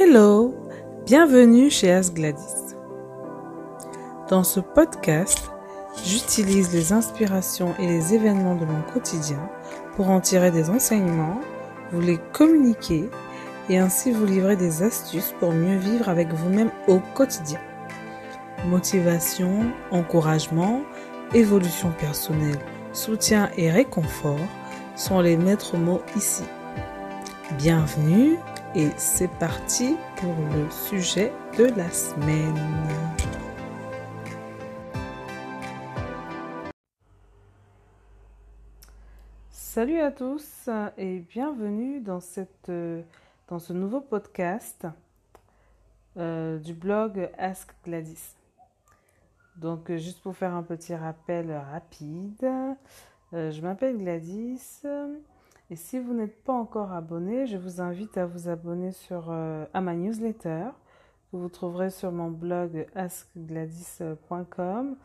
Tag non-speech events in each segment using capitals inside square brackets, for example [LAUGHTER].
Hello, bienvenue chez As Gladys. Dans ce podcast, j'utilise les inspirations et les événements de mon quotidien pour en tirer des enseignements, vous les communiquer et ainsi vous livrer des astuces pour mieux vivre avec vous-même au quotidien. Motivation, encouragement, évolution personnelle, soutien et réconfort sont les maîtres mots ici. Bienvenue et c'est parti pour le sujet de la semaine. Salut à tous et bienvenue dans, ce nouveau podcast euh, du blog Ask Gladys. Donc juste pour faire un petit rappel rapide, euh, je m'appelle Gladys et si vous n'êtes pas encore abonné, je vous invite à vous abonner sur, euh, à ma newsletter que vous trouverez sur mon blog askgladys.com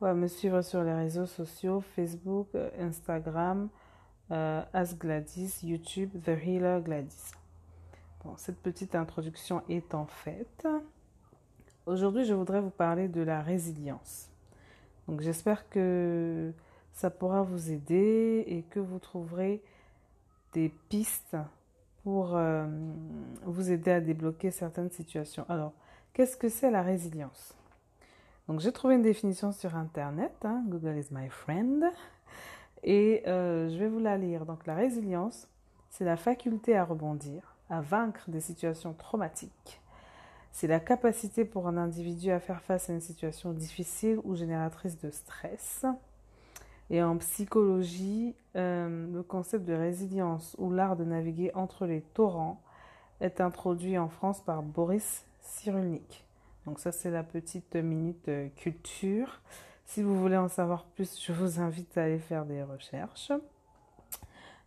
ou à me suivre sur les réseaux sociaux Facebook, Instagram, euh, AskGladys, YouTube, The Healer Gladys. Bon, cette petite introduction étant faite, aujourd'hui je voudrais vous parler de la résilience. Donc j'espère que ça pourra vous aider et que vous trouverez des pistes pour euh, vous aider à débloquer certaines situations. Alors, qu'est-ce que c'est la résilience? Donc, j'ai trouvé une définition sur Internet, hein, Google is my friend, et euh, je vais vous la lire. Donc, la résilience, c'est la faculté à rebondir, à vaincre des situations traumatiques. C'est la capacité pour un individu à faire face à une situation difficile ou génératrice de stress. Et en psychologie, euh, le concept de résilience ou l'art de naviguer entre les torrents est introduit en France par Boris Cyrulnik. Donc ça, c'est la petite minute euh, culture. Si vous voulez en savoir plus, je vous invite à aller faire des recherches.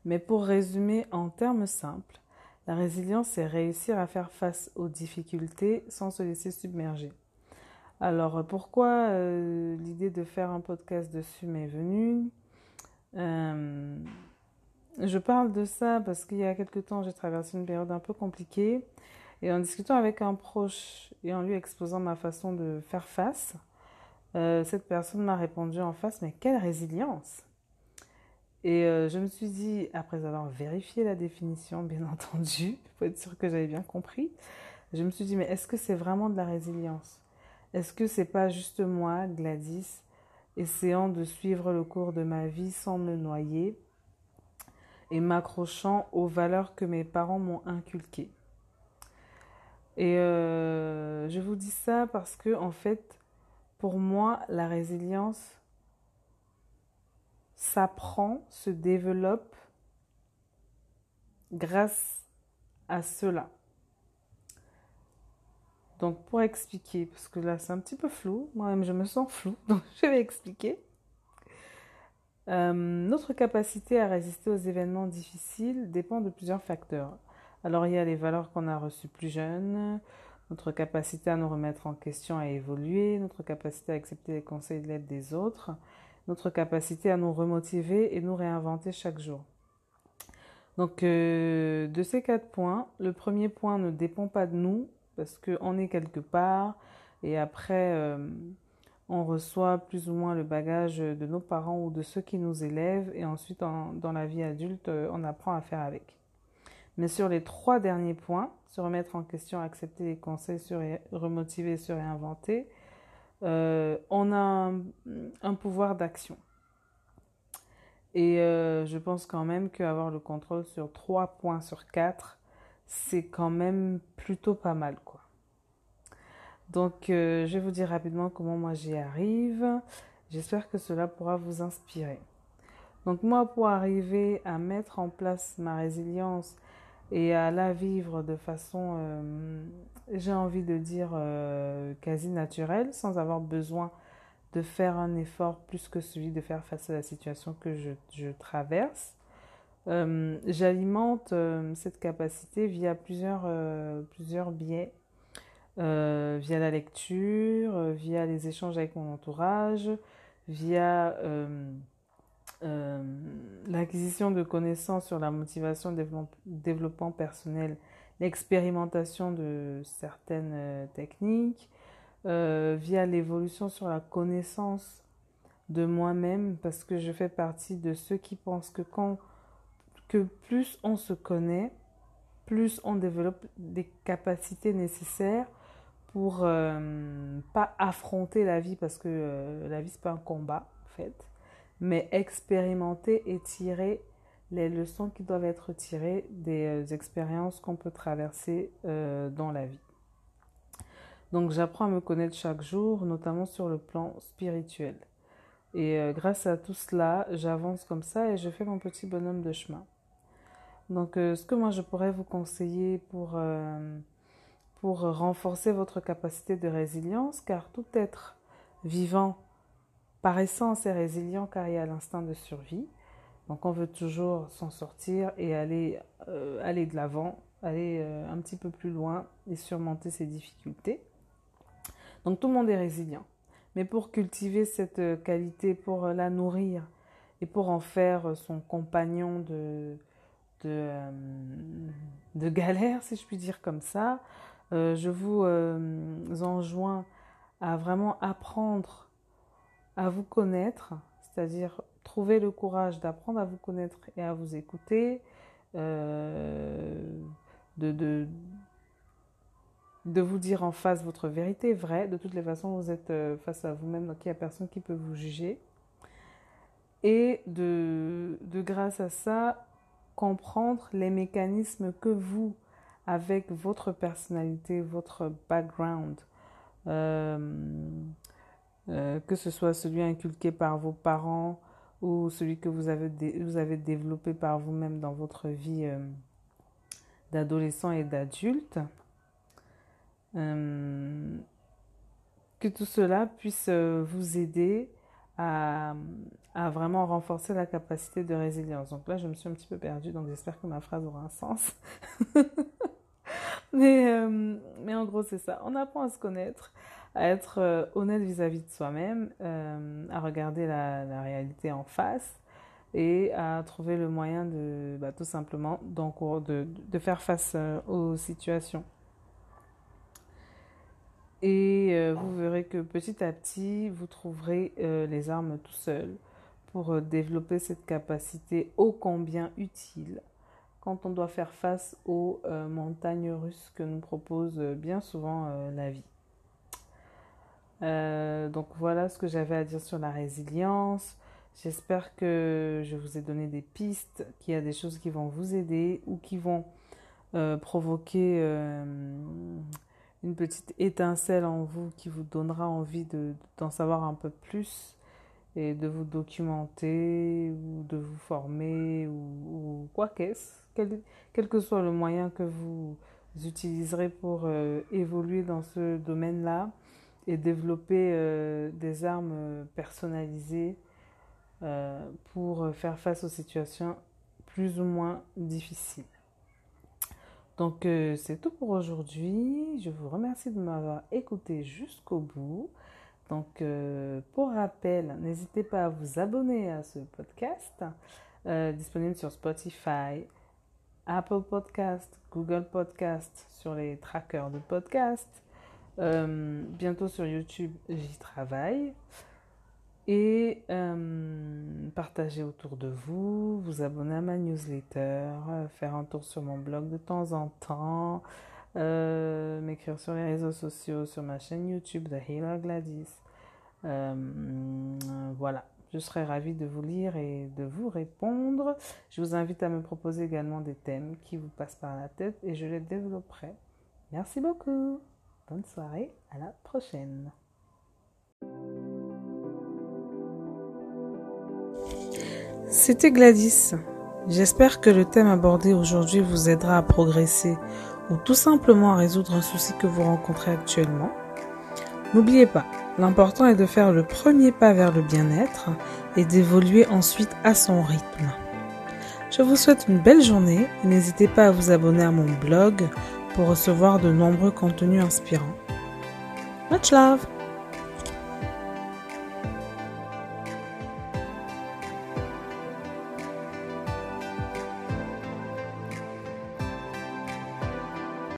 Mais pour résumer en termes simples, la résilience, c'est réussir à faire face aux difficultés sans se laisser submerger. Alors, pourquoi euh, l'idée de faire un podcast dessus m'est venue? Euh, Je parle de ça parce qu'il y a quelque temps, j'ai traversé une période un peu compliquée. Et en discutant avec un proche et en lui exposant ma façon de faire face, euh, cette personne m'a répondu en face, mais quelle résilience Et je me suis dit, après avoir vérifié la définition, bien [LAUGHS] entendu, pour être sûr que j'avais bien compris, je me suis dit, mais est-ce que c'est vraiment de la résilience? Est-ce que c'est pas juste moi, Gladys, essayant de suivre le cours de ma vie sans me noyer et m'accrochant aux valeurs que mes parents m'ont inculquées? Et euh, je vous dis ça parce que, en fait, pour moi, la résilience s'apprend, se développe grâce à cela. Donc pour expliquer, parce que là c'est un petit peu flou, moi-même je me sens flou, [LAUGHS] donc je vais expliquer. Euh, notre capacité à résister aux événements difficiles dépend de plusieurs facteurs. Alors il y a les valeurs qu'on a reçues plus jeunes, notre capacité à nous remettre en question, à évoluer, notre capacité à accepter les conseils de l'aide des autres, notre capacité à nous remotiver et nous réinventer chaque jour. Donc euh, de ces quatre points, le premier point ne dépend pas de nous, parce qu'on est quelque part et après euh, on reçoit plus ou moins le bagage de nos parents ou de ceux qui nous élèvent et ensuite dans la vie adulte euh, on apprend à faire avec. Mais sur les trois derniers points, se remettre en question, accepter les conseils, se remotiver, se réinventer, euh, on a un, pouvoir d'action. Et je pense quand même qu'avoir le contrôle sur trois points sur quatre, c'est quand même plutôt pas mal quoi. Donc euh, je vais vous dire rapidement comment moi j'y arrive. J'espère que cela pourra vous inspirer. Donc moi pour arriver à mettre en place ma résilience et à la vivre de façon, euh, j'ai envie de dire, euh, quasi naturelle, sans avoir besoin de faire un effort plus que celui de faire face à la situation que je traverse. Euh, j'alimente euh, cette capacité via plusieurs, euh, plusieurs biais, via la lecture, via les échanges avec mon entourage, via l'acquisition de connaissances sur la motivation, développement personnel l'expérimentation de certaines techniques, via l'évolution sur la connaissance de moi-même, parce que je fais partie de ceux qui pensent que quand que plus on se connaît, plus on développe des capacités nécessaires pour euh, pas affronter la vie, parce que la vie c'est pas un combat en fait, mais expérimenter et tirer les leçons qui doivent être tirées des expériences qu'on peut traverser dans la vie. Donc j'apprends à me connaître chaque jour, notamment sur le plan spirituel. Et euh, grâce à tout cela, j'avance comme ça et je fais mon petit bonhomme de chemin. Donc euh, ce que moi je pourrais vous conseiller pour, euh, pour renforcer votre capacité de résilience, car tout être vivant par essence est résilient car il y a l'instinct de survie. Donc on veut toujours s'en sortir et aller, aller de l'avant, aller un petit peu plus loin et surmonter ses difficultés. Donc tout le monde est résilient. Mais pour cultiver cette euh, qualité, pour euh, la nourrir et pour en faire euh, son compagnon de, de, de galère, si je puis dire comme ça, je vous enjoins à vraiment apprendre à vous connaître, c'est-à-dire trouver le courage d'apprendre à vous connaître et à vous écouter, de, de, de vous dire en face votre vérité vraie. De toutes les façons, vous êtes euh, face à vous-même, donc il n'y a personne qui peut vous juger. Et de, grâce à ça, comprendre les mécanismes que vous, avec votre personnalité, votre background, euh, euh, que ce soit celui inculqué par vos parents ou celui que vous avez, développé par vous-même dans votre vie d'adolescent et d'adulte, euh, que tout cela puisse euh, vous aider à, à, vraiment renforcer la capacité de résilience. Donc là, je me suis un petit peu perdue, donc j'espère que ma phrase aura un sens. [LAUGHS] mais, euh, mais en gros, c'est ça. On apprend à se connaître, à être honnête vis-à-vis de soi-même, à regarder la, réalité en face et à trouver le moyen de bah, tout simplement de, de faire face aux situations. Et euh, vous verrez que petit à petit, vous trouverez euh, les armes tout seul euh, développer cette capacité ô combien utile quand on doit faire face aux montagnes russes que nous propose bien souvent la vie. donc voilà ce que j'avais à dire sur la résilience. J'espère que je vous ai donné des pistes, qu'il y a des choses qui vont vous aider ou qui vont provoquer une petite étincelle en vous qui vous donnera envie d'en savoir un peu plus et de vous documenter ou de vous former ou, quoi qu'est-ce, quel, que soit le moyen que vous utiliserez pour euh, évoluer dans ce domaine-là et développer euh, des armes personnalisées euh, pour faire face aux situations plus ou moins difficiles. Donc c'est tout pour aujourd'hui. Je vous remercie de m'avoir écouté jusqu'au bout. Donc euh, pour rappel, n'hésitez pas à vous abonner à ce podcast euh, disponible sur Spotify, Apple Podcast, Google Podcast, sur les trackers de podcast. bientôt sur YouTube, j'y travaille et euh, partager autour de vous, vous abonner à ma newsletter, euh, faire un tour sur mon blog de temps en temps, euh, m'écrire sur les réseaux sociaux, sur ma chaîne YouTube The Healer Gladys. voilà, je serai ravie de vous lire et de vous répondre. Je vous invite à me proposer également des thèmes qui vous passent par la tête et je les développerai. Merci beaucoup. Bonne soirée, à la prochaine. C'était Gladys. J'espère que le thème abordé aujourd'hui vous aidera à progresser ou tout simplement à résoudre un souci que vous rencontrez actuellement. N'oubliez pas, l'important est de faire le premier pas vers le bien-être et d'évoluer ensuite à son rythme. Je vous souhaite une belle journée et n'hésitez pas à vous abonner à mon blog pour recevoir de nombreux contenus inspirants. Much love